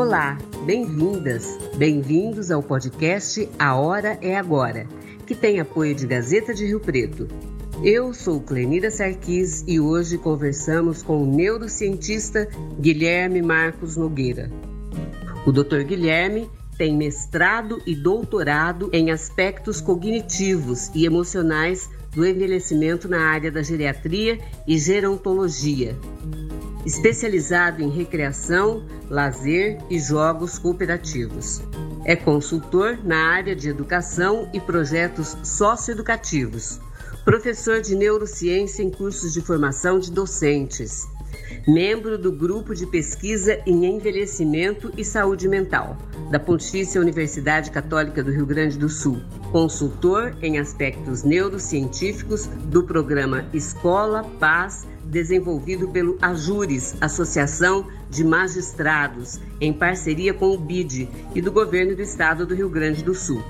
Olá, bem-vindas, bem-vindos ao podcast A Hora é Agora, que tem apoio de Gazeta de Rio Preto. Eu sou Clenira Sarquis e hoje conversamos com o neurocientista Guilherme Marcos Nogueira. O Dr. Guilherme tem mestrado e doutorado em aspectos cognitivos e emocionais do envelhecimento na área da geriatria e gerontologia especializado em recreação, lazer e jogos cooperativos. É consultor na área de educação e projetos socioeducativos, professor de neurociência em cursos de formação de docentes, membro do grupo de pesquisa em envelhecimento e saúde mental da Pontifícia Universidade Católica do Rio Grande do Sul, consultor em aspectos neurocientíficos do programa Escola, Paz desenvolvido pelo Ajures, Associação de Magistrados, em parceria com o BID e do Governo do Estado do Rio Grande do Sul.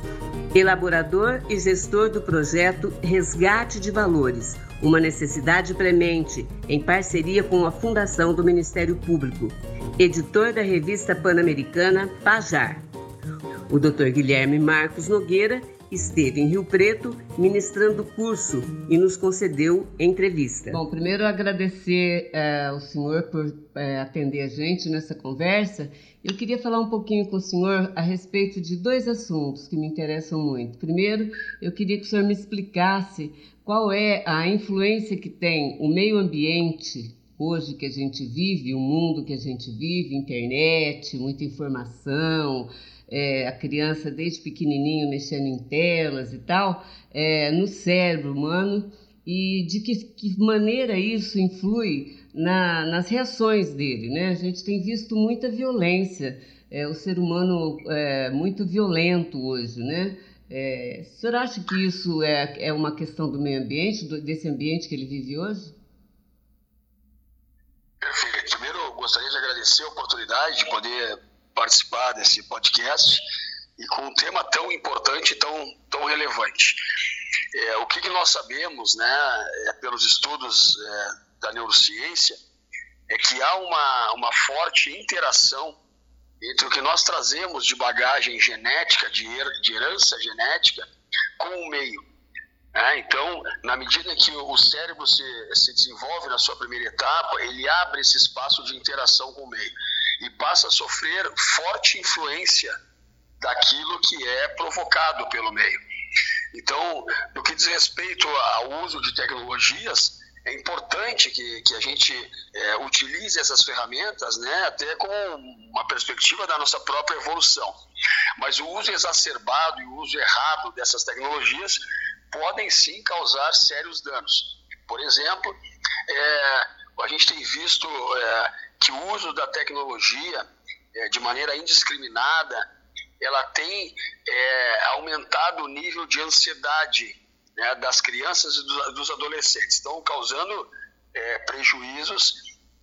Elaborador e gestor do projeto Resgate de Valores, uma necessidade premente, em parceria com a Fundação do Ministério Público. Editor da revista pan-americana Pajar. O Dr. Guilherme Marcos Nogueira esteve em Rio Preto ministrando curso e nos concedeu entrevista. Bom, primeiro agradecer é, ao senhor por é, atender a gente nessa conversa. Eu queria falar um pouquinho com o senhor a respeito de dois assuntos que me interessam muito. Primeiro, eu queria que o senhor me explicasse qual é a influência que tem o meio ambiente hoje que a gente vive, o mundo que a gente vive, internet, muita informação, é, a criança desde pequenininho mexendo em telas e tal, é, no cérebro humano e de que, que maneira isso influi na, nas reações dele. Né? A gente tem visto muita violência, é, o ser humano é muito violento hoje. Né? É, o senhor acha que isso é, é uma questão do meio ambiente, do, desse ambiente que ele vive hoje? Perfeito. Primeiro, eu gostaria de agradecer a oportunidade de poder participar desse podcast e com um tema tão importante, tão, tão relevante. É, o que, que, nós sabemos, né, é, pelos estudos é, da neurociência, é que há uma, uma forte interação entre o que nós trazemos de bagagem genética, de, her, de herança genética, com o meio. É, então, na medida que o cérebro se, se desenvolve na sua primeira etapa, ele abre esse espaço de interação com o meio e passa a sofrer forte influência daquilo que é provocado pelo meio. Então, no que diz respeito ao uso de tecnologias, é importante que, que a gente é, utilize essas ferramentas, né, até com uma perspectiva da nossa própria evolução. Mas o uso exacerbado e o uso errado dessas tecnologias podem sim causar sérios danos. Por exemplo, é, a gente tem visto é, que o uso da tecnologia é, de maneira indiscriminada ela tem é, aumentado o nível de ansiedade né, das crianças e dos, dos adolescentes, estão causando é, prejuízos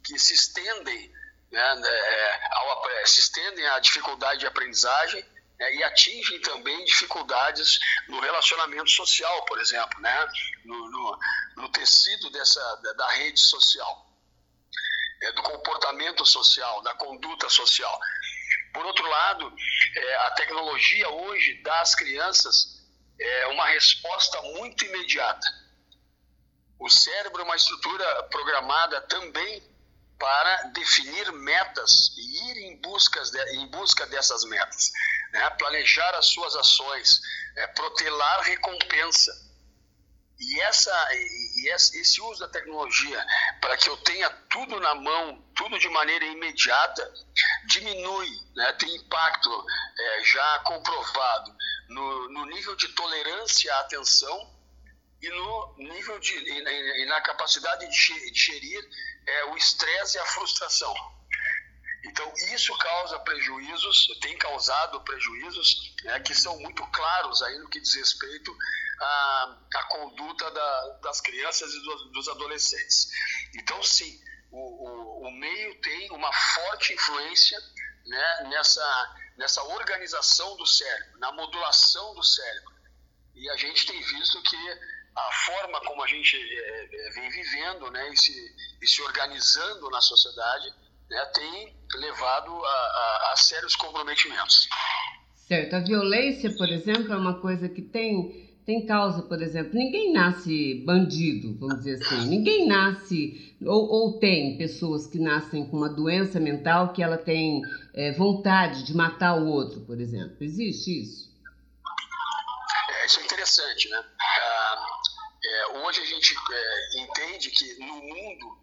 que se estendem, né, né é, ao, se estendem à dificuldade de aprendizagem né, e atingem também dificuldades no relacionamento social, por exemplo, né, no, no, no tecido dessa, da, da rede social é, do comportamento social, da conduta social. Por outro lado, é, a tecnologia hoje dá às crianças é, uma resposta muito imediata. O cérebro é uma estrutura programada também para definir metas e ir em, buscas de, em busca dessas metas, né? planejar as suas ações, é, protelar recompensa. E, essa, e esse uso da tecnologia para que eu tenha tudo na mão, tudo de maneira imediata, diminui, né, tem impacto é, já comprovado no, no, nível de tolerância à atenção e no nível de e, e na capacidade de gerir é, o estresse e a frustração. Então, isso causa prejuízos, tem causado prejuízos né, que são muito claros aí no que diz respeito à, à conduta da, das crianças e dos, adolescentes. Então, sim, o, o, o, meio tem uma forte influência né, nessa, nessa organização do cérebro, na modulação do cérebro. E a gente tem visto que a forma como a gente é, vem vivendo né, e, se, e se organizando na sociedade né, tem levado a, a, a sérios comprometimentos. Certo. A violência, por exemplo, é uma coisa que tem tem causa, por exemplo, ninguém nasce bandido, vamos dizer assim. Ninguém nasce, ou, ou tem pessoas que nascem com uma doença mental que ela tem é, vontade de matar o outro, por exemplo. Existe isso? É, isso é interessante, né? Ah, é, hoje a gente é, entende que no mundo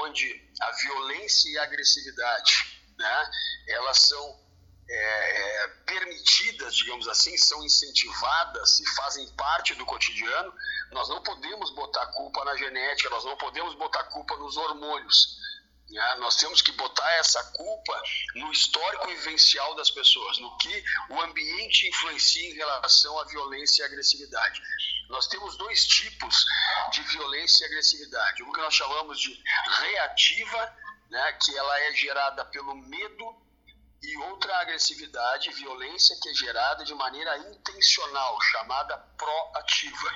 onde a violência e a agressividade, né, elas são é, é, digamos assim, são incentivadas e fazem parte do cotidiano, nós não podemos botar culpa na genética, nós não podemos botar culpa nos hormônios. Né? Nós temos que botar essa culpa no histórico vivencial das pessoas, no que o ambiente influencia em relação à violência e agressividade. Nós temos dois tipos de violência e agressividade. Um que nós chamamos de reativa, né, que ela é gerada pelo medo e outra agressividade, violência que é gerada de maneira intencional, chamada proativa.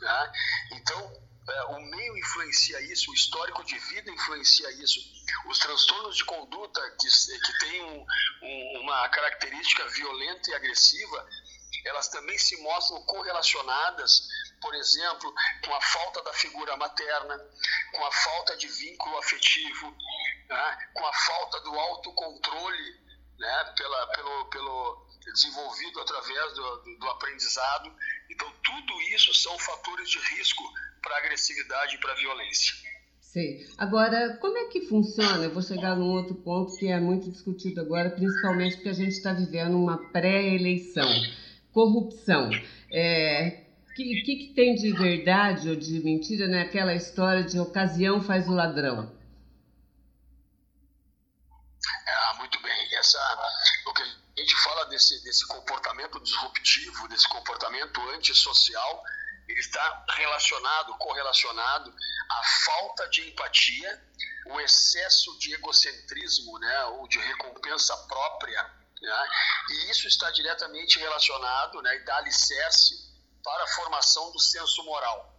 Né? Então, é, o meio influencia isso, o histórico de vida influencia isso, os transtornos de conduta que, que têm um, um, uma característica violenta e agressiva, elas também se mostram correlacionadas, por exemplo, com a falta da figura materna, com a falta de vínculo afetivo, né? com a falta do autocontrole né, pela, pelo, pelo desenvolvido através do, do, do aprendizado. Então, tudo isso são fatores de risco para agressividade e para violência. Sei. Agora, como é que funciona? Eu vou chegar num outro ponto que é muito discutido agora, principalmente porque a gente está vivendo uma pré-eleição. Corrupção. É, que, que, que, tem de verdade ou de mentira naquela história de ocasião faz o ladrão? Essa, o que a gente fala desse, desse comportamento disruptivo, desse comportamento antissocial, ele está relacionado, correlacionado à falta de empatia, o excesso de egocentrismo, né, ou de recompensa própria, né, e isso está diretamente relacionado né, e dá alicerce para a formação do senso moral.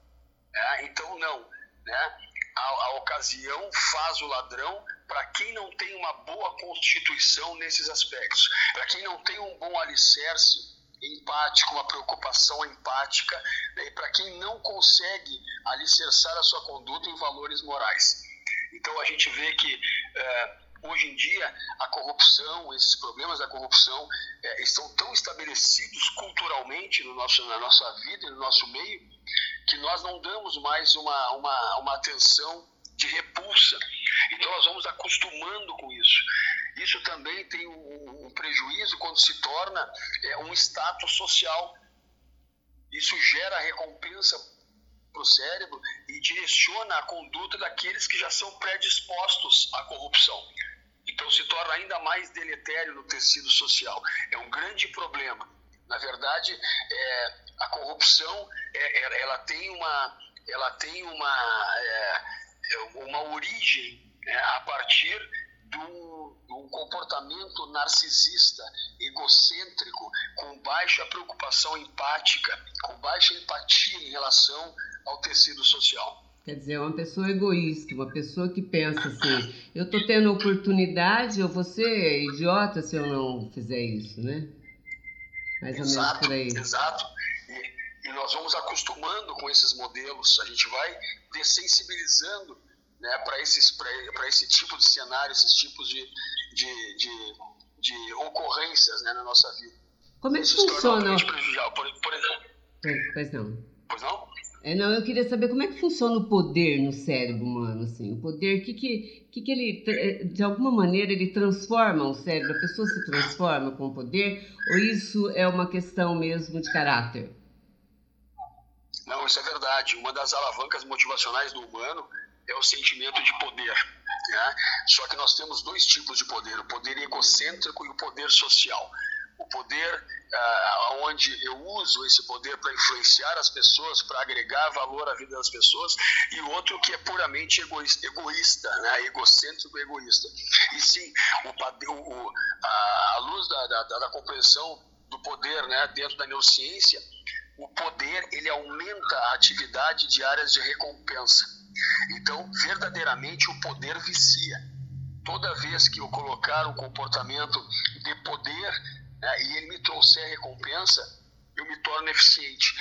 Né? Então, não, né, a, a ocasião faz o ladrão para quem não tem uma boa constituição nesses aspectos, para quem não tem um bom alicerce empático, uma preocupação empática, né, para quem não consegue alicerçar a sua conduta em valores morais. Então a gente vê que é, hoje em dia a corrupção, esses problemas da corrupção é, estão tão estabelecidos culturalmente no nosso, na nossa vida e no nosso meio que nós não damos mais uma, uma, uma atenção de repulsa. Então nós vamos acostumando com isso. Isso também tem um, prejuízo quando se torna é, um status social. Isso gera recompensa para o cérebro e direciona a conduta daqueles que já são predispostos à corrupção. Então se torna ainda mais deletério no tecido social. É um grande problema. Na verdade, é, a corrupção é, ela tem uma, ela tem uma, é uma origem né, a partir de um comportamento narcisista, egocêntrico, com baixa preocupação empática, com baixa empatia em relação ao tecido social. Quer dizer, uma pessoa egoísta, uma pessoa que pensa assim: eu estou tendo oportunidade, eu vou ser idiota se eu não fizer isso, né? Mais ou exato, menos por aí. Exato. E, nós vamos acostumando com esses modelos, a gente vai dessensibilizando né, para esse tipo de cenário, esses tipos de, de, de, de ocorrências né, na nossa vida. Como é que Isso funciona? Por, por exemplo. Pois não. Pois não? É, não, eu queria saber como é que funciona o poder no cérebro humano, assim, o poder, que que, que que ele, é, de alguma maneira, ele transforma o cérebro, a pessoa se transforma com o poder, ou isso é uma questão mesmo de caráter? Verdade. Uma das alavancas motivacionais do humano é o sentimento de poder. Né? Só que nós temos dois tipos de poder: o poder egocêntrico e o poder social. O poder ah, onde eu uso esse poder para influenciar as pessoas, para agregar valor à vida das pessoas, e outro que é puramente egoísta, egoísta né? egocêntrico e egoísta. E sim, o, o, a, a luz da, da, da compreensão do poder né, dentro da neurociência, o poder ele aumenta a atividade de áreas de recompensa. Então, verdadeiramente, o poder vicia. toda vez que eu colocar um comportamento de poder né, e ele me trouxer recompensa, eu me torno eficiente.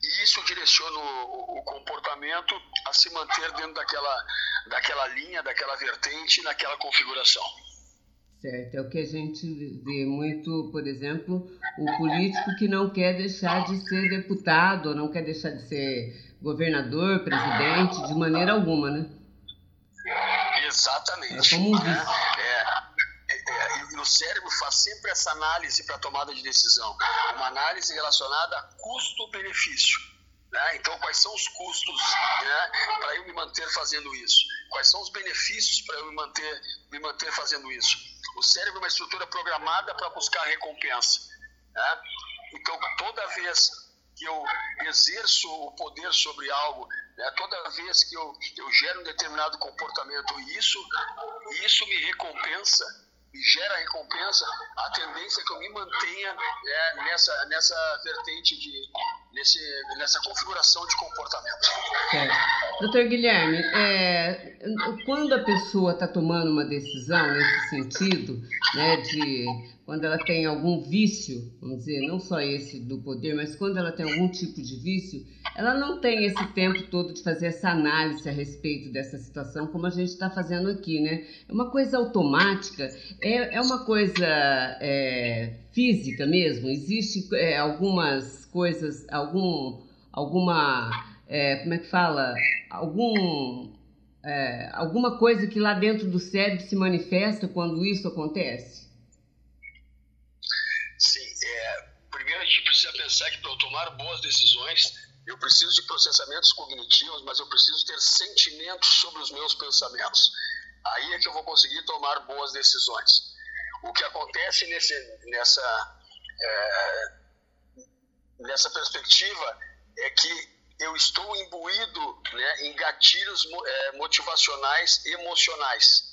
E isso direciona o, o, comportamento a se manter dentro daquela, daquela linha, daquela vertente, naquela configuração. Certo, é o que a gente vê muito, por exemplo, o político que não quer deixar de ser deputado, não quer deixar de ser governador, presidente, de maneira alguma, né? Exatamente. É como um vício. É, é, é, o cérebro faz sempre essa análise para tomada de decisão, uma análise relacionada a custo-benefício. Né? Então, quais são os custos né, para eu me manter fazendo isso? Quais são os benefícios para eu me manter, me manter fazendo isso? O cérebro é uma estrutura programada para buscar recompensa. Né? Então, toda vez que eu exerço o poder sobre algo, né, toda vez que eu, eu gero um determinado comportamento isso, isso me recompensa, me gera recompensa, a tendência é que eu me mantenha é, nessa, nessa vertente de, nesse, nessa configuração de comportamento. É. Doutor Guilherme, é, quando a pessoa está tomando uma decisão nesse sentido, né, de quando ela tem algum vício, vamos dizer, não só esse do poder, mas quando ela tem algum tipo de vício, ela não tem esse tempo todo de fazer essa análise a respeito dessa situação, como a gente está fazendo aqui, né? É uma coisa automática, é, é uma coisa é, física mesmo. Existe é, algumas coisas, algum, alguma, é, como é que fala, algum é, alguma coisa que lá dentro do cérebro se manifesta quando isso acontece? precisa pensar que para eu tomar boas decisões, eu preciso de processamentos cognitivos, mas eu preciso ter sentimentos sobre os meus pensamentos. Aí é que eu vou conseguir tomar boas decisões. O que acontece nesse, nessa, é, nessa perspectiva é que eu estou imbuído né, em gatilhos é, motivacionais emocionais.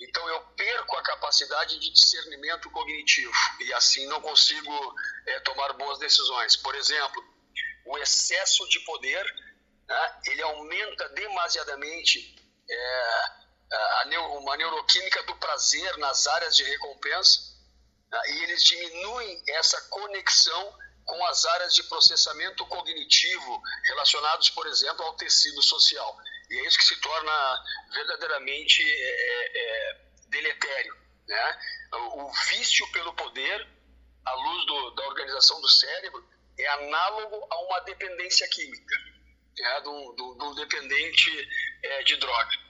Então eu perco a capacidade de discernimento cognitivo e assim não consigo é, tomar boas decisões. Por exemplo, o excesso de poder né, ele aumenta demasiadamente é, a, uma neuroquímica do prazer nas áreas de recompensa né, e eles diminuem essa conexão com as áreas de processamento cognitivo relacionados, por exemplo, ao tecido social. E é isso que se torna verdadeiramente é, é, é, deletério. Né? O, vício pelo poder, à luz do, da organização do cérebro, é análogo a uma dependência química, né? do, do, do dependente é, de droga.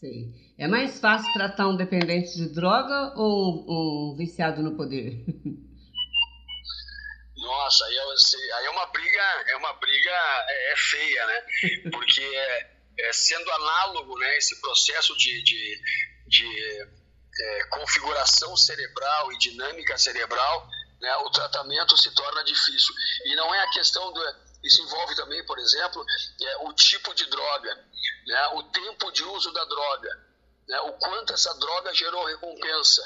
Sim. É mais fácil tratar um dependente de droga ou um, um viciado no poder? Nossa, aí é, aí é uma briga, é uma briga é, é feia, né? Porque é, é, sendo análogo, né, esse processo de, de, de é, configuração cerebral e dinâmica cerebral, né, o tratamento se torna difícil. E não é a questão do isso envolve também, por exemplo, é, o tipo de droga, né, o tempo de uso da droga, né, o quanto essa droga gerou recompensa.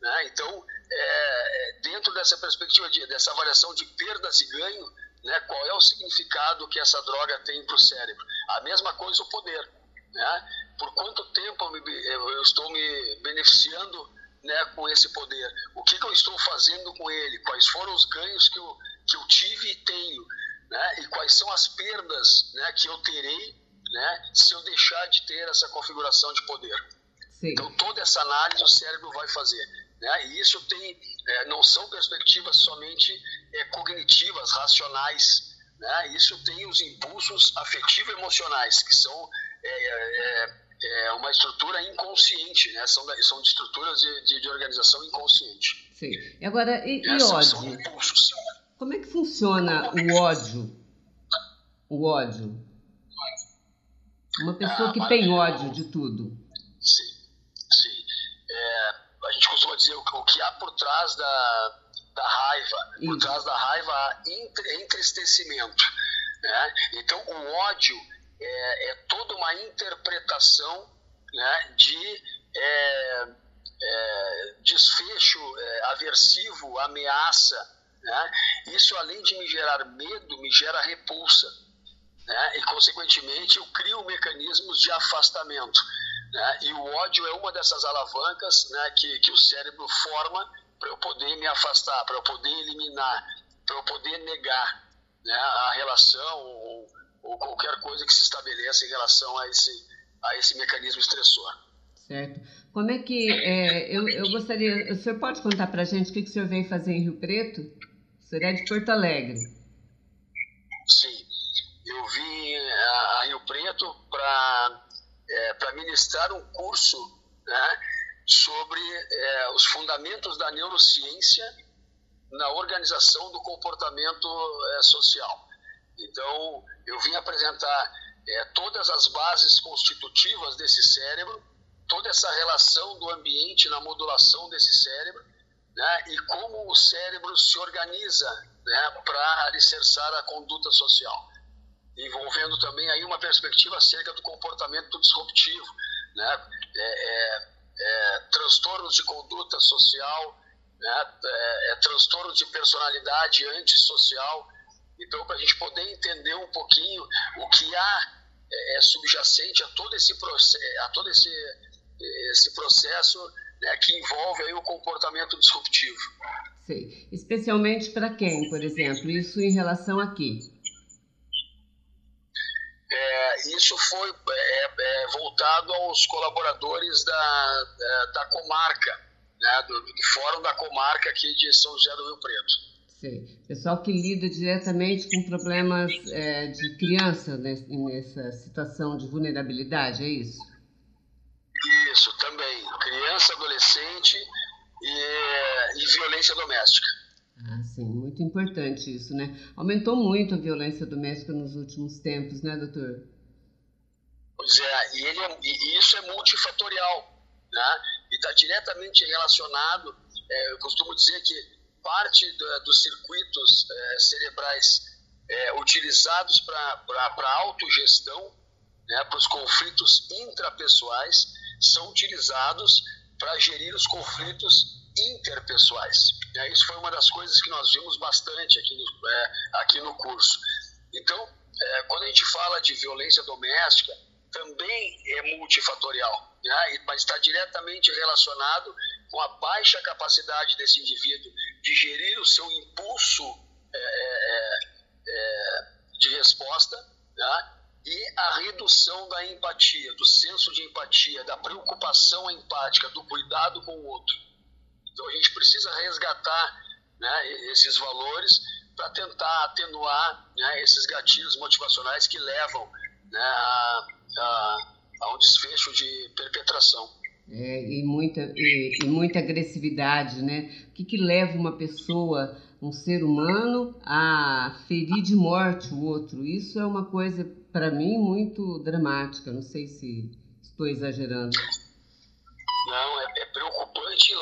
Né? Então, é, é, dentro dessa perspectiva, de, dessa avaliação de perdas e ganho, né, qual é o significado que essa droga tem para o cérebro? A mesma coisa o poder. Né? Por quanto tempo eu, me, eu estou me beneficiando né, com esse poder? O que, que, eu estou fazendo com ele? Quais foram os ganhos que eu, que eu tive e tenho? Né? E quais são as perdas né, que eu terei né, se eu deixar de ter essa configuração de poder? Sim. Então, toda essa análise o cérebro vai fazer. Né? E isso tem, é, não são perspectivas somente é, cognitivas, racionais. Né? Isso tem os impulsos afetivo-emocionais, que são é, é, é uma estrutura inconsciente, né? são, são estruturas de, de, de organização inconsciente. Sim. E agora, e, e ódio? São impulsos. Como é que funciona o ódio? O ódio? Uma pessoa que tem ódio de tudo. Sim gente costuma dizer o, que há por trás da, da raiva. Por trás da raiva há entristecimento. Né? Então, o ódio é, é toda uma interpretação né, de é, é, desfecho é, aversivo, ameaça. Né? Isso, além de me gerar medo, me gera repulsa. Né? E, consequentemente, eu crio mecanismos de afastamento. Né? E o ódio é uma dessas alavancas né, que, que o cérebro forma para eu poder me afastar, para eu poder eliminar, para eu poder negar né, a relação ou, ou, qualquer coisa que se estabeleça em relação a esse, a esse mecanismo estressor. Certo. Como é que. É, eu, eu gostaria. O senhor pode contar para a gente o que, que o senhor veio fazer em Rio Preto? O senhor é de Porto Alegre. Sim. Eu vim a, a Rio Preto para é, ministrar um curso né, sobre é, os fundamentos da neurociência na organização do comportamento é, social. Então, eu vim apresentar é, todas as bases constitutivas desse cérebro, toda essa relação do ambiente na modulação desse cérebro, né, e como o cérebro se organiza né, para alicerçar a conduta social, envolvendo também aí uma perspectiva acerca do comportamento disruptivo, né, é, é, é transtornos de conduta social, né, é, é transtorno de personalidade antissocial. Então, para a gente poder entender um pouquinho o que há é, é subjacente a todo esse, a todo esse, esse processo né, que envolve aí o comportamento disruptivo. Sei. Especialmente para quem, por exemplo? Isso em relação a quê? É, isso foi é, é, voltado aos colaboradores da, da, da comarca, né, do, do, Fórum da Comarca aqui de São José do Rio Preto. Sei. Pessoal que lida diretamente com problemas é, de criança nessa situação de vulnerabilidade, é isso? Isso, também. Criança, adolescente e, e violência doméstica. Ah, sim, muito importante isso, né? Aumentou muito a violência doméstica nos últimos tempos, né, doutor? Pois é, e, ele é, e isso é multifatorial, né? E está diretamente relacionado, é, eu costumo dizer que parte do, dos circuitos é, cerebrais é, utilizados para autogestão, né, para os conflitos intrapessoais, são utilizados para gerir os conflitos interpessoais. Isso foi uma das coisas que nós vimos bastante aqui no, é, aqui no curso. Então, é, quando a gente fala de violência doméstica, também é multifatorial, né? mas está diretamente relacionado com a baixa capacidade desse indivíduo de gerir o seu impulso é, é, é de resposta né? e a redução da empatia, do senso de empatia, da preocupação empática, do cuidado com o outro. Então a gente precisa resgatar né, esses valores para tentar atenuar né, esses gatilhos motivacionais que levam né, a, a, a, um desfecho de perpetração. É, e, muita, e, e, muita agressividade, né? O que, que leva uma pessoa, um ser humano, a ferir de morte o outro? Isso é uma coisa, para mim, muito dramática. Não sei se estou exagerando.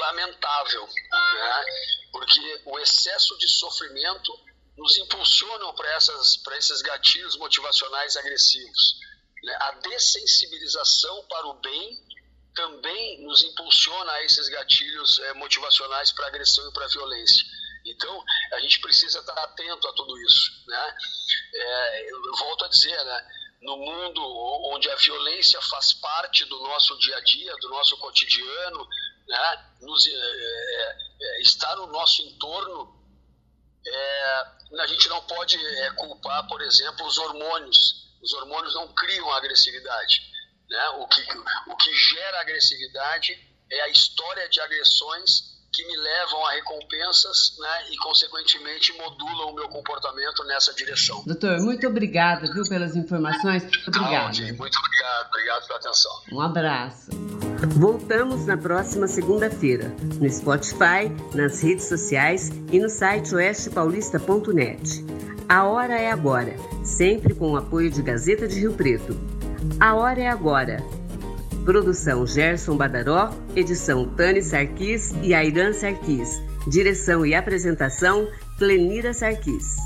Lamentável, né? porque o excesso de sofrimento nos impulsiona para esses gatilhos motivacionais agressivos. Né? A dessensibilização para o bem também nos impulsiona a esses gatilhos é, motivacionais para agressão e para violência. Então, a gente precisa estar atento a tudo isso. Né? É, eu volto a dizer, né? no mundo onde a violência faz parte do nosso dia a dia, do nosso cotidiano, né? Nos, é, é, é está no nosso entorno, é, a gente não pode é, culpar, por exemplo, os hormônios. Os hormônios não criam agressividade. Né? O, que, o que gera agressividade é a história de agressões que me levam a recompensas né, e, consequentemente, modulam o meu comportamento nessa direção. Doutor, muito obrigada viu, pelas informações. Obrigada. muito obrigado, obrigado pela atenção. Um abraço. Voltamos na próxima segunda-feira, no Spotify, nas redes sociais e no site oestepaulista.net. A hora é agora, sempre com o apoio de Gazeta de Rio Preto. A hora é agora Produção Gerson Badaró, edição Tani Sarquis e Airan Sarquis. Direção e apresentação Clenira Sarquis.